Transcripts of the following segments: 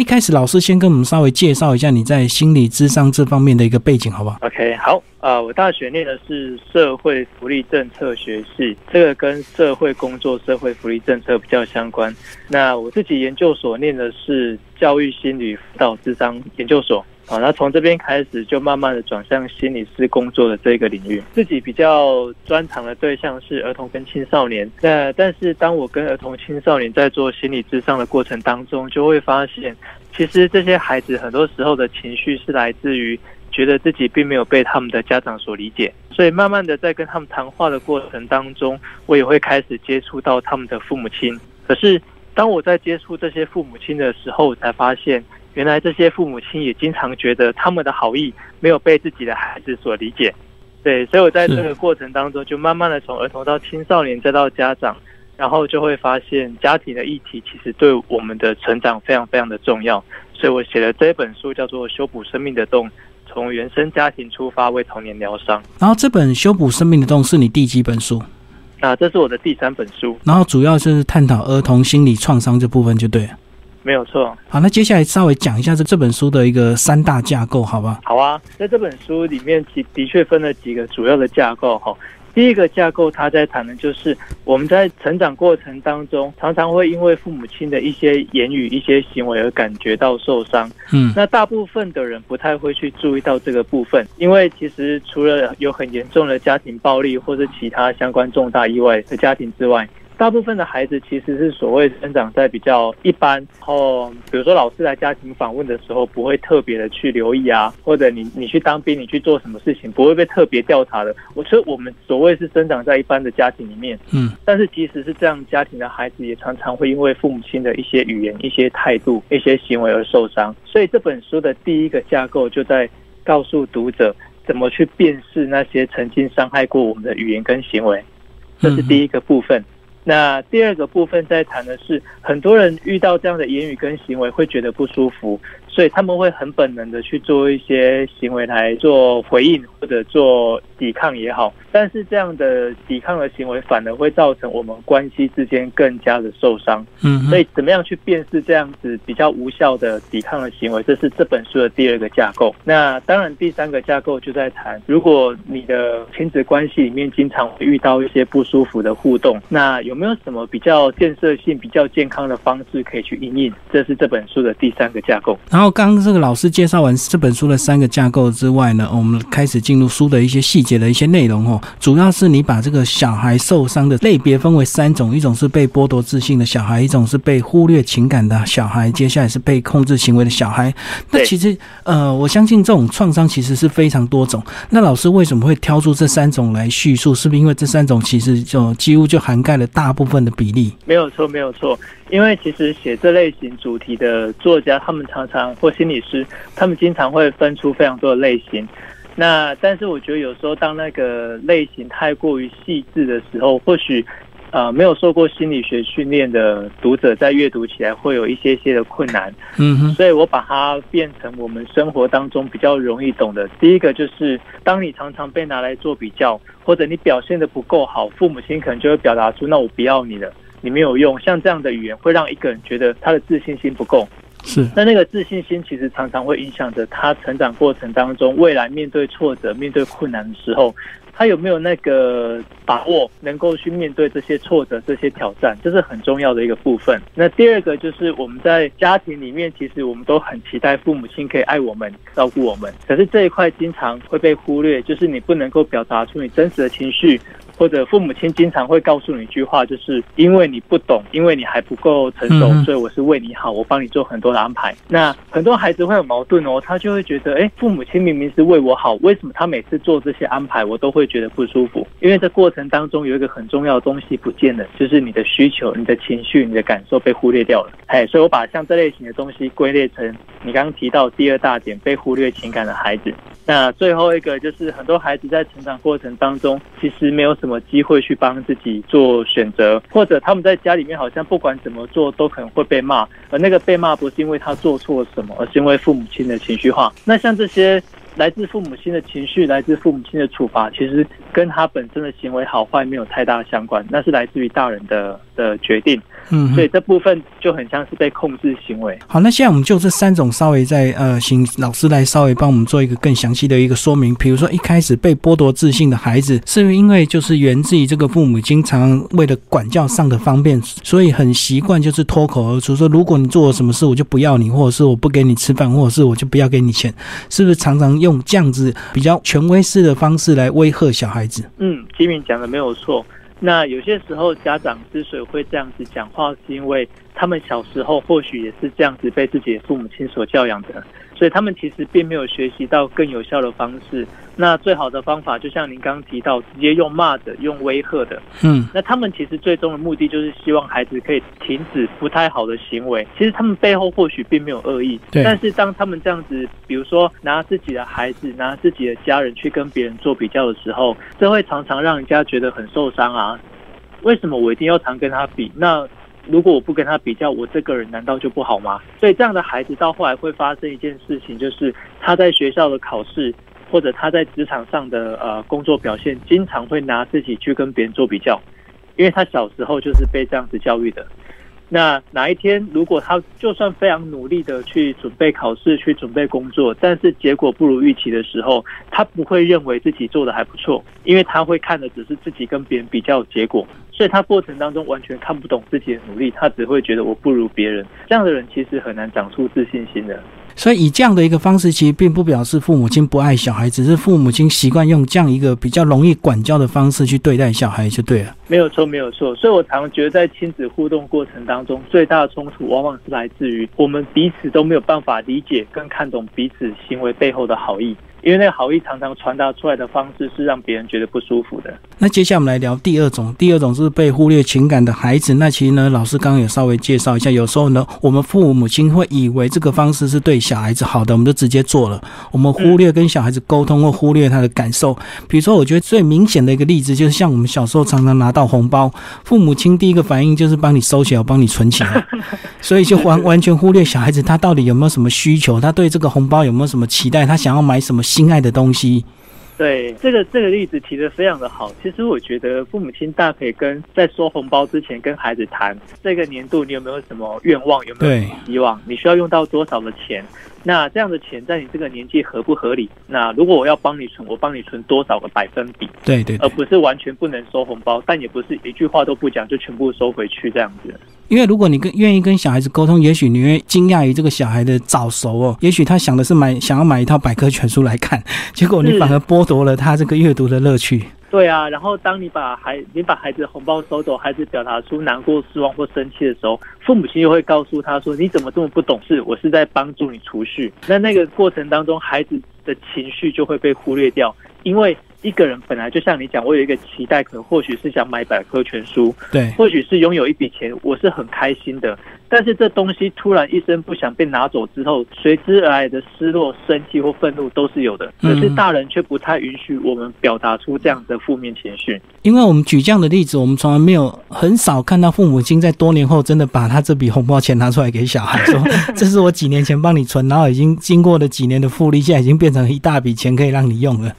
一开始老师先跟我们稍微介绍一下你在心理智商这方面的一个背景，好不好？OK，好，啊，我大学念的是社会福利政策学系，这个跟社会工作、社会福利政策比较相关。那我自己研究所念的是教育心理辅导智商研究所。啊，那从这边开始就慢慢的转向心理师工作的这个领域。自己比较专长的对象是儿童跟青少年。那但是当我跟儿童青少年在做心理智商的过程当中，就会发现，其实这些孩子很多时候的情绪是来自于觉得自己并没有被他们的家长所理解。所以慢慢的在跟他们谈话的过程当中，我也会开始接触到他们的父母亲。可是当我在接触这些父母亲的时候，才发现。原来这些父母亲也经常觉得他们的好意没有被自己的孩子所理解，对，所以我在这个过程当中就慢慢的从儿童到青少年再到家长，然后就会发现家庭的议题其实对我们的成长非常非常的重要，所以我写了这本书叫做《修补生命的洞》，从原生家庭出发为童年疗伤。然后这本《修补生命的洞》是你第几本书？啊，这是我的第三本书。然后主要是探讨儿童心理创伤这部分就对了。没有错。好，那接下来稍微讲一下这这本书的一个三大架构，好吧？好啊，在这本书里面，其的确分了几个主要的架构哈。第一个架构，他在谈的就是我们在成长过程当中，常常会因为父母亲的一些言语、一些行为而感觉到受伤。嗯，那大部分的人不太会去注意到这个部分，因为其实除了有很严重的家庭暴力或者其他相关重大意外的家庭之外。大部分的孩子其实是所谓生长在比较一般，然后比如说老师来家庭访问的时候，不会特别的去留意啊，或者你你去当兵，你去做什么事情，不会被特别调查的。我说我们所谓是生长在一般的家庭里面，嗯，但是即使是这样家庭的孩子，也常常会因为父母亲的一些语言、一些态度、一些行为而受伤。所以这本书的第一个架构就在告诉读者怎么去辨识那些曾经伤害过我们的语言跟行为，这是第一个部分。那第二个部分在谈的是，很多人遇到这样的言语跟行为会觉得不舒服。所以他们会很本能的去做一些行为来做回应或者做抵抗也好，但是这样的抵抗的行为反而会造成我们关系之间更加的受伤。嗯，所以怎么样去辨识这样子比较无效的抵抗的行为，这是这本书的第二个架构。那当然第三个架构就在谈，如果你的亲子关系里面经常会遇到一些不舒服的互动，那有没有什么比较建设性、比较健康的方式可以去应应？这是这本书的第三个架构。然后刚这个老师介绍完这本书的三个架构之外呢，我们开始进入书的一些细节的一些内容哦。主要是你把这个小孩受伤的类别分为三种，一种是被剥夺自信的小孩，一种是被忽略情感的小孩，接下来是被控制行为的小孩。那其实呃，我相信这种创伤其实是非常多种。那老师为什么会挑出这三种来叙述？是不是因为这三种其实就几乎就涵盖了大部分的比例？没有错，没有错。因为其实写这类型主题的作家，他们常常或心理师，他们经常会分出非常多的类型。那但是我觉得有时候当那个类型太过于细致的时候，或许呃没有受过心理学训练的读者在阅读起来会有一些些的困难。嗯哼。所以我把它变成我们生活当中比较容易懂的。第一个就是当你常常被拿来做比较，或者你表现的不够好，父母亲可能就会表达出那我不要你了。你没有用，像这样的语言会让一个人觉得他的自信心不够。是，那那个自信心其实常常会影响着他成长过程当中，未来面对挫折、面对困难的时候。他有没有那个把握，能够去面对这些挫折、这些挑战，这是很重要的一个部分。那第二个就是我们在家庭里面，其实我们都很期待父母亲可以爱我们、照顾我们，可是这一块经常会被忽略，就是你不能够表达出你真实的情绪，或者父母亲经常会告诉你一句话，就是因为你不懂，因为你还不够成熟，所以我是为你好，我帮你做很多的安排。那很多孩子会有矛盾哦，他就会觉得，哎，父母亲明明是为我好，为什么他每次做这些安排，我都会。觉得不舒服，因为这过程当中有一个很重要的东西不见了，就是你的需求、你的情绪、你的感受被忽略掉了。哎，所以我把像这类型的东西归类成你刚刚提到第二大点，被忽略情感的孩子。那最后一个就是很多孩子在成长过程当中，其实没有什么机会去帮自己做选择，或者他们在家里面好像不管怎么做都可能会被骂，而那个被骂不是因为他做错了什么，而是因为父母亲的情绪化。那像这些。来自父母亲的情绪，来自父母亲的处罚，其实跟他本身的行为好坏没有太大相关，那是来自于大人的的决定。嗯，所以这部分就很像是被控制行为。好，那现在我们就这三种稍微再呃，请老师来稍微帮我们做一个更详细的一个说明。比如说一开始被剥夺自信的孩子，是不是因为就是源自于这个父母经常为了管教上的方便，所以很习惯就是脱口而出说，如果你做了什么事，我就不要你，或者是我不给你吃饭，或者是我就不要给你钱，是不是常常用这样子比较权威式的方式来威吓小孩子？嗯，吉敏讲的没有错。那有些时候家长之所以会这样子讲话，是因为他们小时候或许也是这样子被自己的父母亲所教养的。所以他们其实并没有学习到更有效的方式。那最好的方法，就像您刚刚提到，直接用骂的、用威吓的。嗯，那他们其实最终的目的就是希望孩子可以停止不太好的行为。其实他们背后或许并没有恶意，但是当他们这样子，比如说拿自己的孩子、拿自己的家人去跟别人做比较的时候，这会常常让人家觉得很受伤啊。为什么我一定要常跟他比？那？如果我不跟他比较，我这个人难道就不好吗？所以这样的孩子到后来会发生一件事情，就是他在学校的考试或者他在职场上的呃工作表现，经常会拿自己去跟别人做比较，因为他小时候就是被这样子教育的。那哪一天如果他就算非常努力的去准备考试、去准备工作，但是结果不如预期的时候，他不会认为自己做的还不错，因为他会看的只是自己跟别人比较结果。所以他过程当中完全看不懂自己的努力，他只会觉得我不如别人。这样的人其实很难长出自信心的。所以以这样的一个方式，其实并不表示父母亲不爱小孩，只是父母亲习惯用这样一个比较容易管教的方式去对待小孩就对了。没有错，没有错。所以我常觉得在亲子互动过程当中，最大的冲突往往是来自于我们彼此都没有办法理解跟看懂彼此行为背后的好意。因为那个好意常常传达出来的方式是让别人觉得不舒服的。那接下来我们来聊第二种，第二种是被忽略情感的孩子。那其实呢，老师刚刚也稍微介绍一下，有时候呢，我们父母亲会以为这个方式是对小孩子好的，我们就直接做了，我们忽略跟小孩子沟通或忽略他的感受。比如说，我觉得最明显的一个例子就是像我们小时候常常拿到红包，父母亲第一个反应就是帮你收起来，帮你存起来，所以就完 完全忽略小孩子他到底有没有什么需求，他对这个红包有没有什么期待，他想要买什么。心爱的东西，对这个这个例子提的非常的好。其实我觉得父母亲大可以跟在收红包之前跟孩子谈，这个年度你有没有什么愿望，有没有希望，你需要用到多少的钱？那这样的钱在你这个年纪合不合理？那如果我要帮你存，我帮你存多少个百分比？对对，而不是完全不能收红包，但也不是一句话都不讲就全部收回去这样子。因为如果你跟愿意跟小孩子沟通，也许你会惊讶于这个小孩的早熟哦。也许他想的是买想要买一套百科全书来看，结果你反而剥夺了他这个阅读的乐趣。对啊，然后当你把孩你把孩子的红包收走，孩子表达出难过、失望或生气的时候，父母亲又会告诉他说：“你怎么这么不懂事？我是在帮助你储蓄。”那那个过程当中，孩子的情绪就会被忽略掉，因为。一个人本来就像你讲，我有一个期待，可能或许是想买百科全书，对，或许是拥有一笔钱，我是很开心的。但是这东西突然一声不响被拿走之后，随之而来的失落、生气或愤怒都是有的。可是大人却不太允许我们表达出这样的负面情绪。因为我们举这样的例子，我们从来没有很少看到父母亲在多年后真的把他这笔红包钱拿出来给小孩，说 这是我几年前帮你存，然后已经经过了几年的复利，现在已经变成一大笔钱可以让你用了。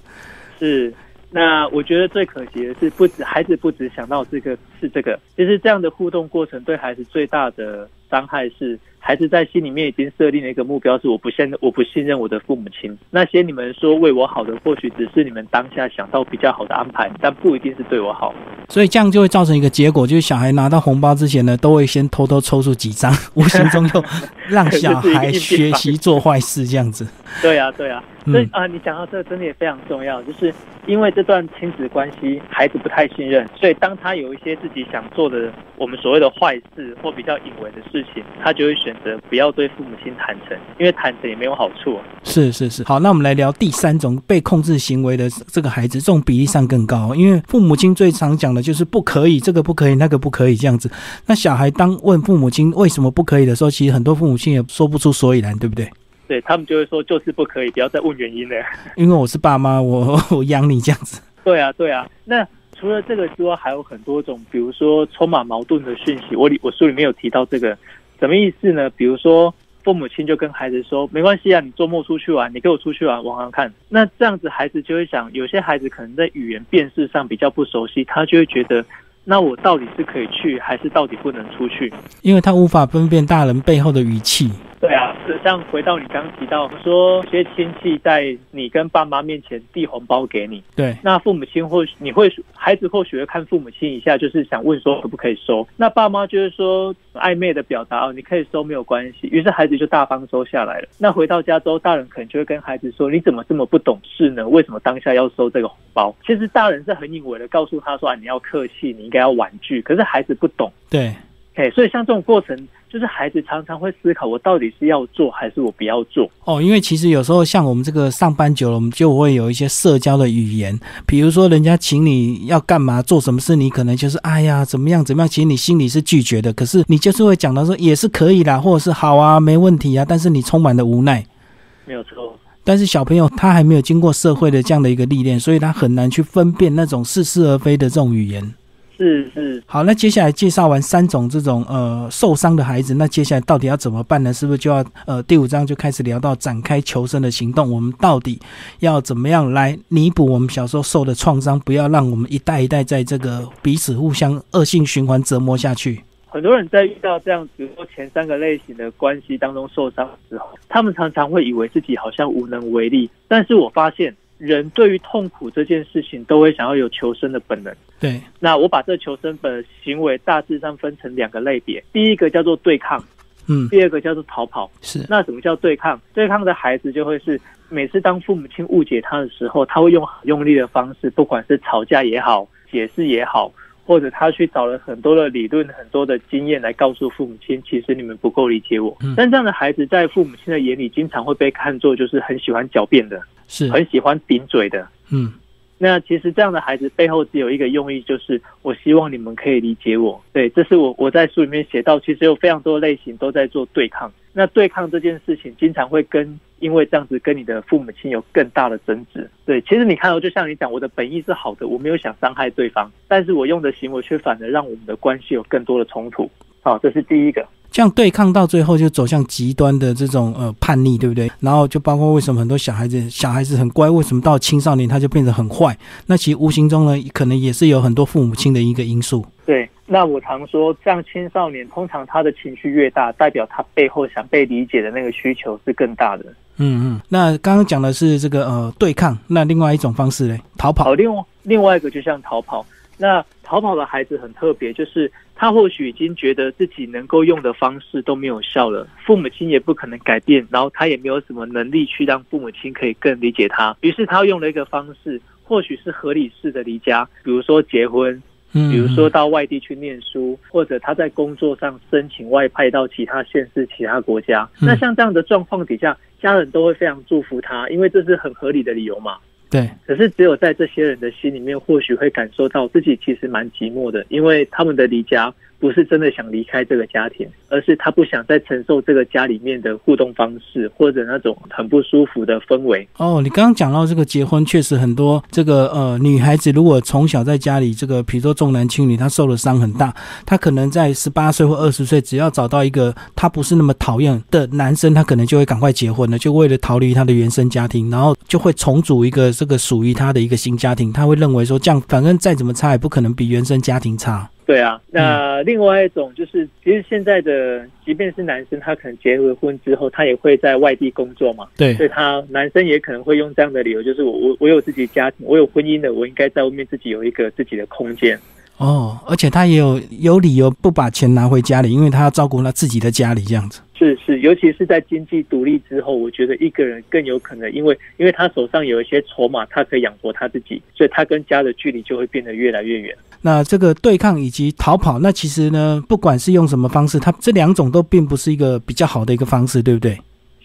是，那我觉得最可惜的是，不止孩子不止想到这个是这个，其实这样的互动过程对孩子最大的伤害是。孩子在心里面已经设定了一个目标，是我不信我不信任我的父母亲。那些你们说为我好的，或许只是你们当下想到比较好的安排，但不一定是对我好。所以这样就会造成一个结果，就是小孩拿到红包之前呢，都会先偷偷抽出几张，无形中又让小孩学习做坏事这样子。对呀，对呀。所以啊，你讲到这个真的也非常重要，就是因为这段亲子关系，孩子不太信任，所以当他有一些自己想做的我们所谓的坏事或比较隐微的事情，他就会选。选择不要对父母亲坦诚，因为坦诚也没有好处。是是是，好，那我们来聊第三种被控制行为的这个孩子，这种比例上更高，因为父母亲最常讲的就是不可以，这个不可以，那个不可以这样子。那小孩当问父母亲为什么不可以的时候，其实很多父母亲也说不出所以然，对不对？对他们就会说就是不可以，不要再问原因了。因为我是爸妈，我我养你这样子。对啊，对啊。那除了这个之外，还有很多种，比如说充满矛盾的讯息。我里我书里面有提到这个。什么意思呢？比如说，父母亲就跟孩子说：“没关系啊，你周末出去玩，你跟我出去玩玩玩看。”那这样子，孩子就会想，有些孩子可能在语言辨识上比较不熟悉，他就会觉得，那我到底是可以去，还是到底不能出去？因为他无法分辨大人背后的语气。对啊，像回到你刚提到说，有些亲戚在你跟爸妈面前递红包给你，对，那父母亲或许你会孩子或许会看父母亲一下，就是想问说可不可以收。那爸妈就是说暧昧的表达哦，你可以收没有关系。于是孩子就大方收下来了。那回到家之后，大人可能就会跟孩子说：“你怎么这么不懂事呢？为什么当下要收这个红包？”其实大人是很隐晦的告诉他说：“啊，你要客气，你应该要婉拒。”可是孩子不懂，对，哎，所以像这种过程。就是孩子常常会思考，我到底是要做还是我不要做哦。因为其实有时候像我们这个上班久了，我们就会有一些社交的语言，比如说人家请你要干嘛做什么事，你可能就是哎呀怎么样怎么样，其实你心里是拒绝的，可是你就是会讲到说也是可以啦，或者是好啊没问题啊，但是你充满了无奈。没有错。但是小朋友他还没有经过社会的这样的一个历练，所以他很难去分辨那种似是而非的这种语言。是是，好，那接下来介绍完三种这种呃受伤的孩子，那接下来到底要怎么办呢？是不是就要呃第五章就开始聊到展开求生的行动？我们到底要怎么样来弥补我们小时候受的创伤？不要让我们一代一代在这个彼此互相恶性循环折磨下去。很多人在遇到这样，比如说前三个类型的关系当中受伤之后，他们常常会以为自己好像无能为力。但是我发现。人对于痛苦这件事情，都会想要有求生的本能。对，那我把这求生本行为大致上分成两个类别，第一个叫做对抗，嗯，第二个叫做逃跑。是，那什么叫对抗？对抗的孩子就会是每次当父母亲误解他的时候，他会用很用力的方式，不管是吵架也好，解释也好。或者他去找了很多的理论、很多的经验来告诉父母亲，其实你们不够理解我。但这样的孩子在父母亲的眼里，经常会被看作就是很喜欢狡辩的，是很喜欢顶嘴的。嗯，那其实这样的孩子背后只有一个用意，就是我希望你们可以理解我。对，这是我我在书里面写到，其实有非常多类型都在做对抗。那对抗这件事情，经常会跟。因为这样子跟你的父母亲有更大的争执，对，其实你看到，就像你讲，我的本意是好的，我没有想伤害对方，但是我用的行为却反而让我们的关系有更多的冲突，好，这是第一个。这样对抗到最后就走向极端的这种呃叛逆，对不对？然后就包括为什么很多小孩子小孩子很乖，为什么到青少年他就变得很坏？那其实无形中呢，可能也是有很多父母亲的一个因素。对，那我常说，这样青少年通常他的情绪越大，代表他背后想被理解的那个需求是更大的。嗯嗯。那刚刚讲的是这个呃对抗，那另外一种方式嘞，逃跑。好，另外另外一个就像逃跑。那逃跑的孩子很特别，就是他或许已经觉得自己能够用的方式都没有效了，父母亲也不可能改变，然后他也没有什么能力去让父母亲可以更理解他。于是他用了一个方式，或许是合理式的离家，比如说结婚，比如说到外地去念书，或者他在工作上申请外派到其他县市、其他国家。那像这样的状况底下，家人都会非常祝福他，因为这是很合理的理由嘛。对，可是只有在这些人的心里面，或许会感受到自己其实蛮寂寞的，因为他们的离家。不是真的想离开这个家庭，而是他不想再承受这个家里面的互动方式，或者那种很不舒服的氛围。哦，你刚刚讲到这个结婚，确实很多这个呃女孩子，如果从小在家里这个，比如说重男轻女，她受的伤很大，她可能在十八岁或二十岁，只要找到一个她不是那么讨厌的男生，她可能就会赶快结婚了，就为了逃离她的原生家庭，然后就会重组一个这个属于她的一个新家庭。她会认为说，这样反正再怎么差，也不可能比原生家庭差。对啊，那另外一种就是，其实现在的，即便是男生，他可能结了婚之后，他也会在外地工作嘛。对，所以他男生也可能会用这样的理由，就是我我我有自己家庭，我有婚姻的，我应该在外面自己有一个自己的空间。哦，而且他也有有理由不把钱拿回家里，因为他要照顾他自己的家里这样子。是是，尤其是在经济独立之后，我觉得一个人更有可能，因为因为他手上有一些筹码，他可以养活他自己，所以他跟家的距离就会变得越来越远。那这个对抗以及逃跑，那其实呢，不管是用什么方式，他这两种都并不是一个比较好的一个方式，对不对？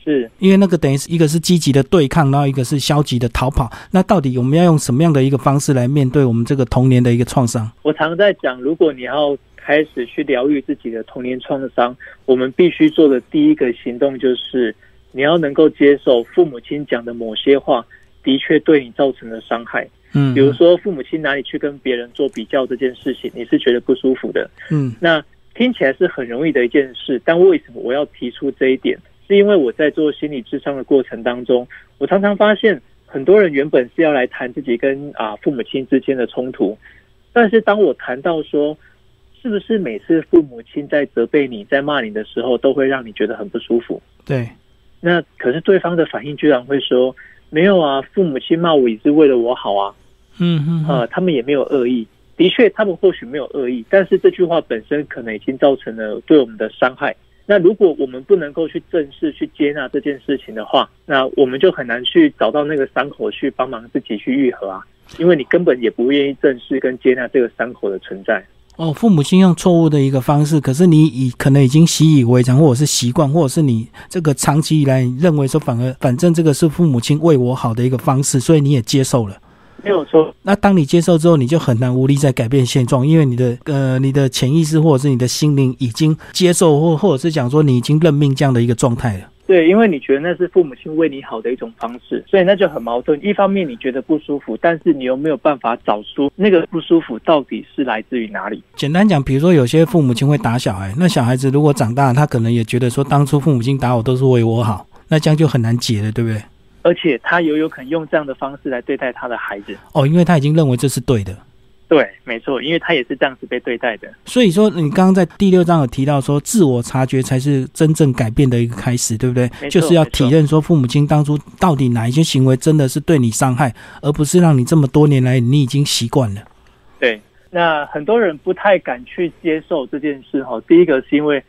是，因为那个等于是一个是积极的对抗，然后一个是消极的逃跑。那到底我们要用什么样的一个方式来面对我们这个童年的一个创伤？我常在讲，如果你要开始去疗愈自己的童年创伤，我们必须做的第一个行动就是，你要能够接受父母亲讲的某些话，的确对你造成了伤害。嗯，比如说父母亲哪里去跟别人做比较这件事情，你是觉得不舒服的。嗯，那听起来是很容易的一件事，但为什么我要提出这一点？是因为我在做心理智商的过程当中，我常常发现很多人原本是要来谈自己跟啊父母亲之间的冲突，但是当我谈到说，是不是每次父母亲在责备你、在骂你的时候，都会让你觉得很不舒服？对，那可是对方的反应居然会说，没有啊，父母亲骂我也是为了我好啊，嗯嗯嗯呃，他们也没有恶意。的确，他们或许没有恶意，但是这句话本身可能已经造成了对我们的伤害。那如果我们不能够去正视、去接纳这件事情的话，那我们就很难去找到那个伤口去帮忙自己去愈合啊，因为你根本也不愿意正视跟接纳这个伤口的存在。哦，父母亲用错误的一个方式，可是你已可能已经习以为常，或者是习惯，或者是你这个长期以来认为说，反而反正这个是父母亲为我好的一个方式，所以你也接受了。没有错，那当你接受之后，你就很难无力再改变现状，因为你的呃你的潜意识或者是你的心灵已经接受，或或者是讲说你已经认命这样的一个状态了。对，因为你觉得那是父母亲为你好的一种方式，所以那就很矛盾。一方面你觉得不舒服，但是你又没有办法找出那个不舒服到底是来自于哪里。简单讲，比如说有些父母亲会打小孩，那小孩子如果长大，他可能也觉得说当初父母亲打我都是为我好，那这样就很难解了，对不对？而且他有有可能用这样的方式来对待他的孩子。哦，因为他已经认为这是对的。对，没错，因为他也是这样子被对待的。所以说，你刚刚在第六章有提到说，自我察觉才是真正改变的一个开始，对不对？就是要体认说，父母亲当初到底哪一些行为真的是对你伤害，而不是让你这么多年来你已经习惯了。对，那很多人不太敢去接受这件事哈。第一个是因为，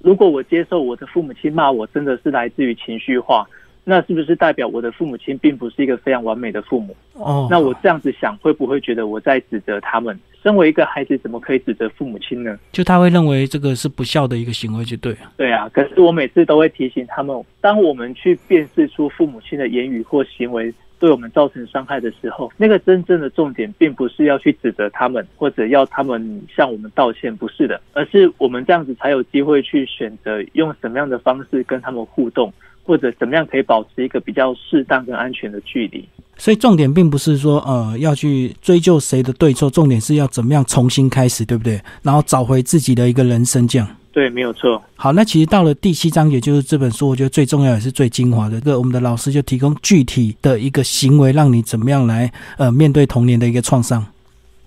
如果我接受我的父母亲骂我，真的是来自于情绪化，那是不是代表我的父母亲并不是一个非常完美的父母？哦，那我这样子想，会不会觉得我在指责他们？身为一个孩子，怎么可以指责父母亲呢？就他会认为这个是不孝的一个行为，就对了。对啊，可是我每次都会提醒他们，当我们去辨识出父母亲的言语或行为对我们造成伤害的时候，那个真正的重点并不是要去指责他们，或者要他们向我们道歉，不是的，而是我们这样子才有机会去选择用什么样的方式跟他们互动，或者怎么样可以保持一个比较适当跟安全的距离。所以重点并不是说呃要去追究谁的对错，重点是要怎么样重新开始，对不对？然后找回自己的一个人生，这样。对，没有错。好，那其实到了第七章，也就是这本书，我觉得最重要也是最精华的。这个我们的老师就提供具体的一个行为，让你怎么样来呃面对童年的一个创伤。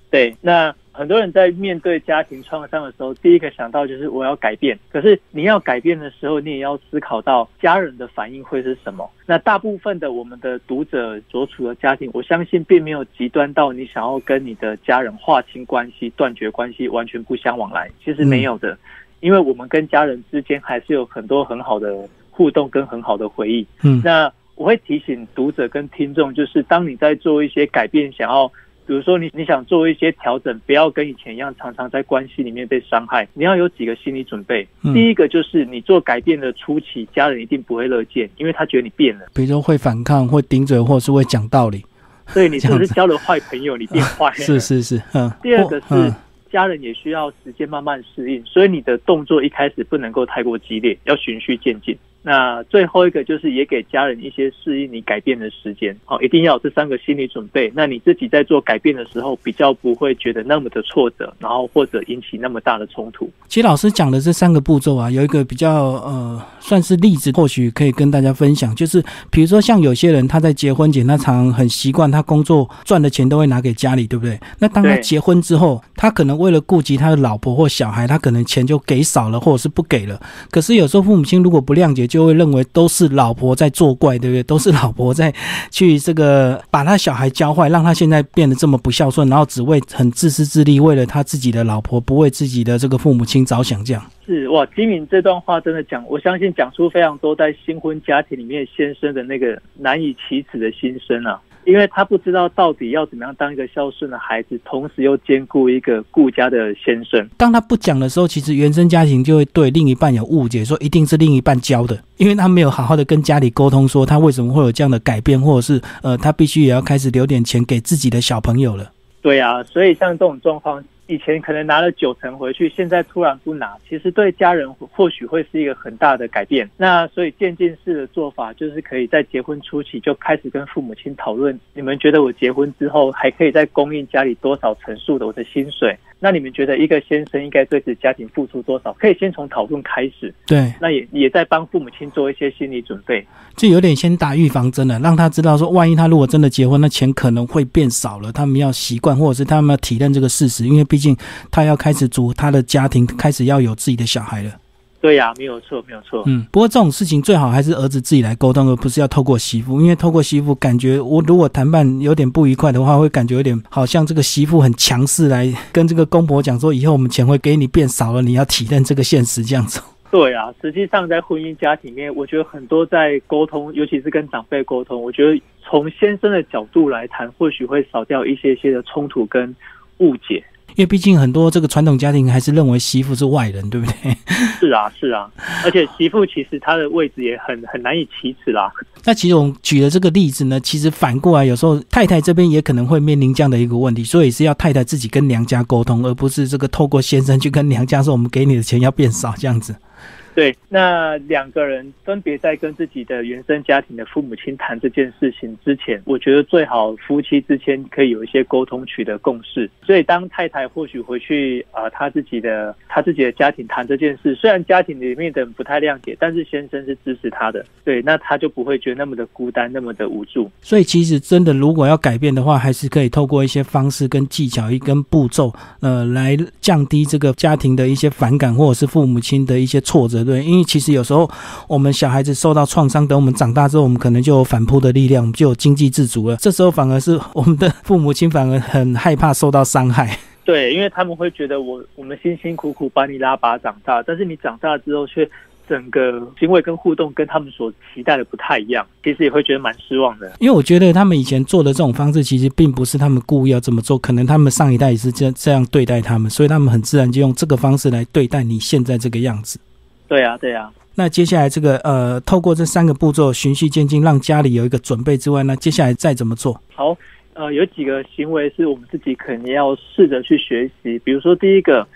对，那很多人在面对家庭创伤的时候，第一个想到就是我要改变。可是你要改变的时候，你也要思考到家人的反应会是什么。那大部分的我们的读者所处的家庭，我相信并没有极端到你想要跟你的家人划清关系、断绝关系、完全不相往来。其实没有的，因为我们跟家人之间还是有很多很好的互动跟很好的回忆。嗯，那我会提醒读者跟听众，就是当你在做一些改变，想要比如说你你想做一些调整，不要跟以前一样常常在关系里面被伤害，你要有几个心理准备。嗯第一个就是你做改变的初期，家人一定不会乐见，因为他觉得你变了，比如说会反抗、会顶嘴，或者是会讲道理。所以你是 不是交了坏朋友，你变坏了？是是是，嗯。第二个是嗯家人也需要时间慢慢适应，所以你的动作一开始不能够太过激烈，要循序渐进。那最后一个就是也给家人一些适应你改变的时间，好，一定要有这三个心理准备。那你自己在做改变的时候，比较不会觉得那么的挫折，然后或者引起那么大的冲突。其实老师讲的这三个步骤啊，有一个比较呃，算是例子，或许可以跟大家分享。就是比如说，像有些人他在结婚前，他常很习惯，他工作赚的钱都会拿给家里，对不对？那当他结婚之后，他可能为了顾及他的老婆或小孩，他可能钱就给少了，或者是不给了。可是有时候父母亲如果不谅解，就会认为都是老婆在作怪，对不对？都是老婆在去这个把他小孩教坏，让他现在变得这么不孝顺，然后只为很自私自利，为了他自己的老婆，不为自己的这个父母亲着想，这样。是哇，金敏这段话真的讲，我相信讲出非常多在新婚家庭里面先生的那个难以启齿的心声啊，因为他不知道到底要怎么样当一个孝顺的孩子，同时又兼顾一个顾家的先生。当他不讲的时候，其实原生家庭就会对另一半有误解，说一定是另一半教的，因为他没有好好的跟家里沟通，说他为什么会有这样的改变，或者是呃，他必须也要开始留点钱给自己的小朋友了。对啊，所以像这种状况，的以前可能拿了九成回去，现在突然不拿，其实对家人或许会是一个很大的改变。那所以渐进式的做法，就是可以在结婚初期就开始跟父母亲讨论，你们觉得我结婚之后还可以再供应家里多少成数的我的薪水？那你们觉得一个先生应该对此家庭付出多少？可以先从讨论开始。对，那也也在帮父母亲做一些心理准备，就有点先打预防针了，让他知道说，万一他如果真的结婚，那钱可能会变少了，他们要习惯，或者是他们要体认这个事实，因为毕竟他要开始组他的家庭，开始要有自己的小孩了。对呀，没有错，没有错。嗯，不过这种事情最好还是儿子自己来沟通，而不是要透过媳妇，因为透过媳妇，感觉我如果谈判有点不愉快的话，会感觉有点好像这个媳妇很强势来跟这个公婆讲说，以后我们钱会给你变少了，你要体认这个现实这样子。对啊，实际上在婚姻家庭里面，我觉得很多在沟通，尤其是跟长辈沟通，我觉得从先生的角度来谈，或许会少掉一些些的冲突跟误解。因为毕竟很多这个传统家庭还是认为媳妇是外人，对不对？是啊，是啊，而且媳妇其实她的位置也很很难以启齿啦。那其实我们举的这个例子呢，其实反过来有时候太太这边也可能会面临这样的一个问题，所以是要太太自己跟娘家沟通，而不是这个透过先生去跟娘家说我们给你的钱要变少这样子。对，那两个人分别在跟自己的原生家庭的父母亲谈这件事情之前，我觉得最好夫妻之间可以有一些沟通，取得共识。所以当太太或许回去啊，他自己的他自己的家庭谈这件事，虽然家庭里面的人不太谅解，但是先生是支持他的，对，那他就不会觉得那么的孤单，那么的无助。所以其实真的如果要改变的话，还是可以透过一些方式跟技巧一根步骤，呃，来降低这个家庭的一些反感，或者是父母亲的一些挫折，对，因为其实有时候我们小孩子受到创伤，等我们长大之后，我们可能就有反扑的力量，我们就有经济自足了。这时候反而是我们的父母亲反而很害怕受到伤害。对，因为他们会觉得我我们辛辛苦苦把你拉拔长大，但是你长大之后却整个行为跟互动跟他们所期待的不太一样，其实也会觉得蛮失望的。因为我觉得他们以前做的这种方式，其实并不是他们故意要这么做，可能他们上一代也是这这样对待他们，所以他们很自然就用这个方式来对待你现在这个样子。对呀，对呀。那接下来这个呃，透过这三个步骤循序渐进，让家里有一个准备之外，那接下来再怎么做？好，呃，有几个行为是我们自己肯定要试着去学习，比如说第一个。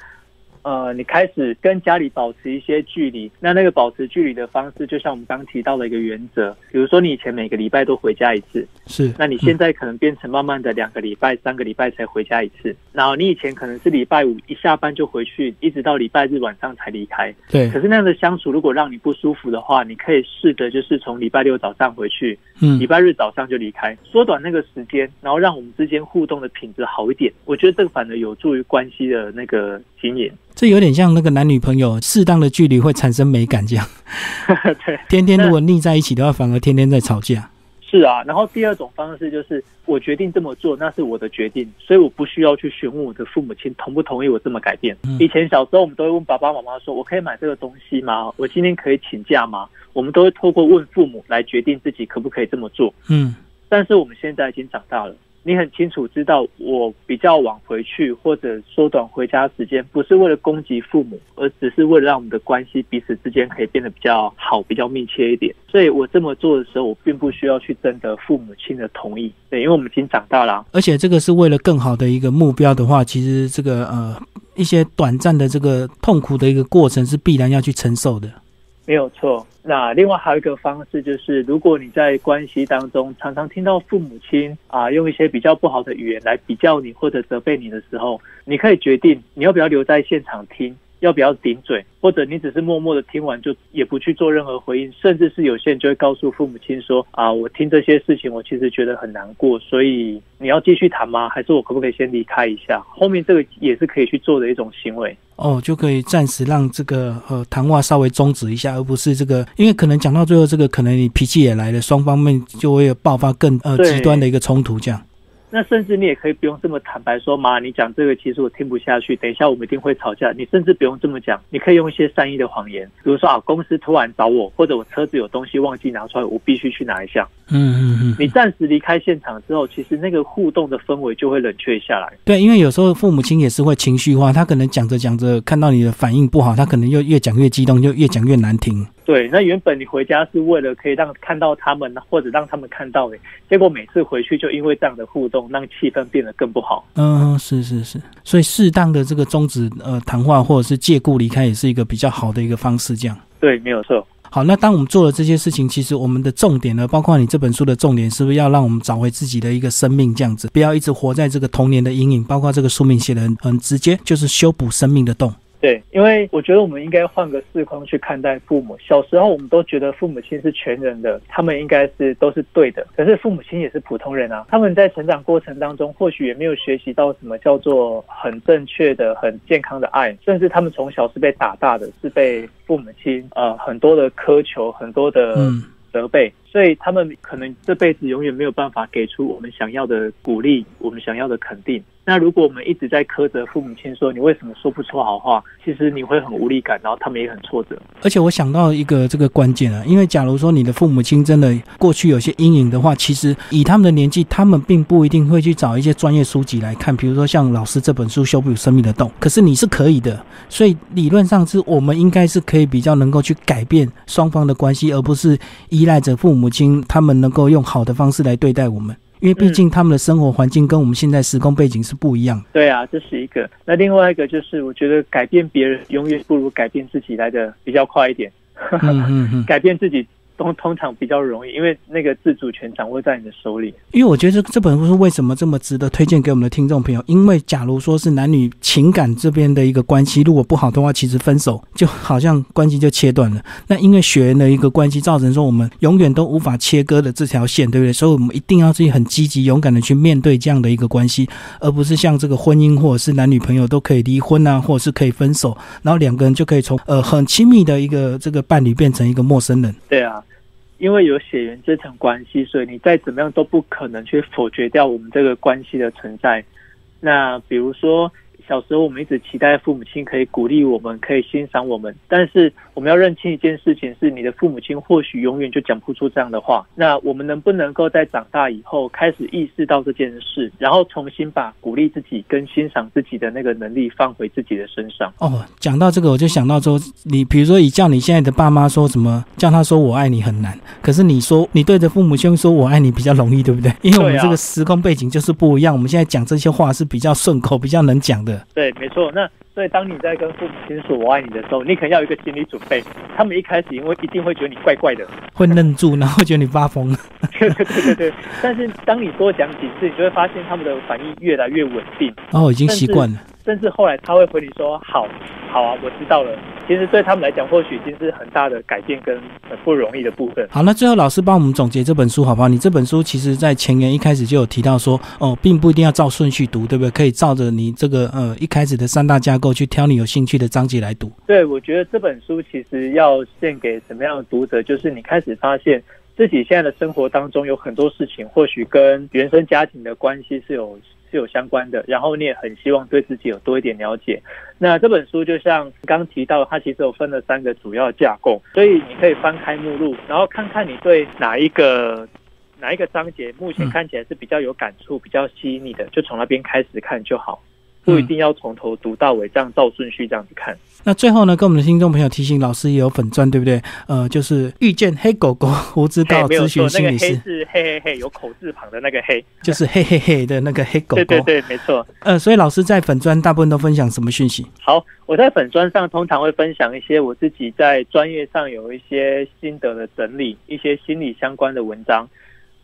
呃，你开始跟家里保持一些距离，那那个保持距离的方式，就像我们刚提到的一个原则，比如说你以前每个礼拜都回家一次，是，那你现在可能变成慢慢的两个礼拜、三个礼拜才回家一次，然后你以前可能是礼拜五一下班就回去，一直到礼拜日晚上才离开，对。可是那样的相处如果让你不舒服的话，你可以试着就是从礼拜六早上回去，嗯，礼拜日早上就离开，缩短那个时间，然后让我们之间互动的品质好一点。我觉得这个反而有助于关系的那个经营。这有点像那个男女朋友，适当的距离会产生美感，这样。对，天天如果腻在一起的话，反而天天在吵架。是啊，然后第二种方式就是我决定这么做，那是我的决定，所以我不需要去询问我的父母亲同不同意我这么改变。以前小时候我们都会问爸爸妈妈说：“我可以买这个东西吗？我今天可以请假吗？”我们都会透过问父母来决定自己可不可以这么做。嗯，但是我们现在已经长大了。你很清楚知道，我比较晚回去或者缩短回家时间，不是为了攻击父母，而只是为了让我们的关系彼此之间可以变得比较好、比较密切一点。所以我这么做的时候，我并不需要去征得父母亲的同意，对，因为我们已经长大了。而且这个是为了更好的一个目标的话，其实这个呃一些短暂的这个痛苦的一个过程是必然要去承受的。没有错。那另外还有一个方式，就是如果你在关系当中常常听到父母亲啊用一些比较不好的语言来比较你或者责备你的时候，你可以决定你要不要留在现场听。要不要顶嘴，或者你只是默默的听完就也不去做任何回应，甚至是有些人就会告诉父母亲说啊，我听这些事情，我其实觉得很难过，所以你要继续谈吗？还是我可不可以先离开一下？后面这个也是可以去做的一种行为哦，就可以暂时让这个呃谈话稍微终止一下，而不是这个，因为可能讲到最后，这个可能你脾气也来了，双方面就会有爆发更呃极端的一个冲突这样。那甚至你也可以不用这么坦白说，妈，你讲这个其实我听不下去，等一下我们一定会吵架。你甚至不用这么讲，你可以用一些善意的谎言，比如说啊，公司突然找我，或者我车子有东西忘记拿出来，我必须去拿一下。嗯嗯嗯。你暂时离开现场之后，其实那个互动的氛围就会冷却下来。对，因为有时候父母亲也是会情绪化，他可能讲着讲着看到你的反应不好，他可能又越讲越激动，就越讲越难听。对，那原本你回家是为了可以让看到他们，或者让他们看到你，结果每次回去就因为这样的互动，让气氛变得更不好。嗯，是是是，所以适当的这个终止呃谈话或者是借故离开，也是一个比较好的一个方式。这样对，没有错。好，那当我们做了这些事情，其实我们的重点呢，包括你这本书的重点，是不是要让我们找回自己的一个生命，这样子，不要一直活在这个童年的阴影？包括这个书名写的很很直接，就是修补生命的洞。对，因为我觉得我们应该换个视框去看待父母。小时候我们都觉得父母亲是全人的，他们应该是都是对的。可是父母亲也是普通人啊，他们在成长过程当中，或许也没有学习到什么叫做很正确的、很健康的爱，甚至他们从小是被打大的，是被父母亲呃很多的苛求、很多的责备，所以他们可能这辈子永远没有办法给出我们想要的鼓励、我们想要的肯定。那如果我们一直在苛责父母亲，说你为什么说不出好话，其实你会很无力感，然后他们也很挫折。而且我想到一个这个关键啊，因为假如说你的父母亲真的过去有些阴影的话，其实以他们的年纪，他们并不一定会去找一些专业书籍来看，比如说像老师这本书《修补生命的洞》，可是你是可以的。所以理论上是我们应该是可以比较能够去改变双方的关系，而不是依赖着父母亲，他们能够用好的方式来对待我们。因为毕竟他们的生活环境跟我们现在时空背景是不一样的。对啊，这是一个。那另外一个就是，我觉得改变别人永远不如改变自己来的比较快一点。改变自己。通通常比较容易，因为那个自主权掌握在你的手里。因为我觉得这本书为什么这么值得推荐给我们的听众朋友？因为假如说是男女情感这边的一个关系，如果不好的话，其实分手就好像关系就切断了。那因为血缘的一个关系，造成说我们永远都无法切割的这条线，对不对？所以我们一定要自己很积极、勇敢的去面对这样的一个关系，而不是像这个婚姻或者是男女朋友都可以离婚啊，或者是可以分手，然后两个人就可以从呃很亲密的一个这个伴侣变成一个陌生人。对啊。因为有血缘这层关系，所以你再怎么样都不可能去否决掉我们这个关系的存在。那比如说。小时候，我们一直期待父母亲可以鼓励我们，可以欣赏我们。但是，我们要认清一件事情：是你的父母亲或许永远就讲不出这样的话。那我们能不能够在长大以后开始意识到这件事，然后重新把鼓励自己跟欣赏自己的那个能力放回自己的身上？哦，讲到这个，我就想到说，你比如说，以叫你现在的爸妈说什么，叫他说我爱你很难。可是你说你对着父母亲说我爱你比较容易，对不对？因为我们这个时空背景就是不一样。我们现在讲这些话是比较顺口、比较能讲的。对，没错。那所以，当你在跟父母亲说“我爱你”的时候，你可能要有一个心理准备。他们一开始因为一定会觉得你怪怪的，会愣住，然后觉得你发疯。对 对对对对。但是，当你多讲几次，你就会发现他们的反应越来越稳定。哦，已经习惯了。甚至后来他会回你说：“好，好啊，我知道了。”其实对他们来讲，或许已经是很大的改变跟很不容易的部分。好，那最后老师帮我们总结这本书好不好？你这本书其实在前言一开始就有提到说，哦，并不一定要照顺序读，对不对？可以照着你这个呃一开始的三大架构去挑你有兴趣的章节来读。对，我觉得这本书其实要献给什么样的读者？就是你开始发现自己现在的生活当中有很多事情，或许跟原生家庭的关系是有。是有相关的，然后你也很希望对自己有多一点了解。那这本书就像刚提到，它其实有分了三个主要架构，所以你可以翻开目录，然后看看你对哪一个哪一个章节目前看起来是比较有感触、比较吸引你的，就从那边开始看就好。不一定要从头读到尾，这样照顺序这样子看。那最后呢，跟我们的听众朋友提醒，老师也有粉钻，对不对？呃，就是遇见黑狗狗胡知道咨询心理师，是嘿嘿嘿有口字旁的那个黑，就是嘿嘿嘿的那个黑狗狗。对对对，没错。呃，所以老师在粉钻大部分都分享什么讯息？好，我在粉钻上通常会分享一些我自己在专业上有一些心得的整理，一些心理相关的文章。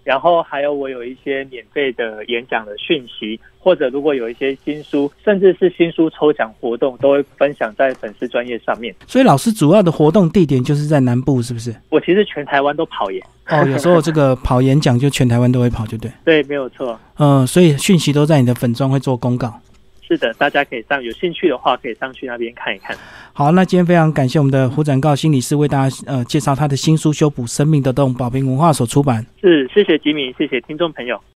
然后还有我有一些免费的演讲的讯息，或者如果有一些新书，甚至是新书抽奖活动，都会分享在粉丝专业上面。所以老师主要的活动地点就是在南部，是不是？我其实全台湾都跑演。哦，有时候这个跑演讲就全台湾都会跑，就对。对，没有错。嗯，所以讯息都在你的粉专会做公告。是的，大家可以上，有兴趣的话可以上去那边看一看。好，那今天非常感谢我们的胡展告心理师为大家呃介绍他的新书《修补生命的洞》，宝瓶文化所出版。是，谢谢吉米，谢谢听众朋友。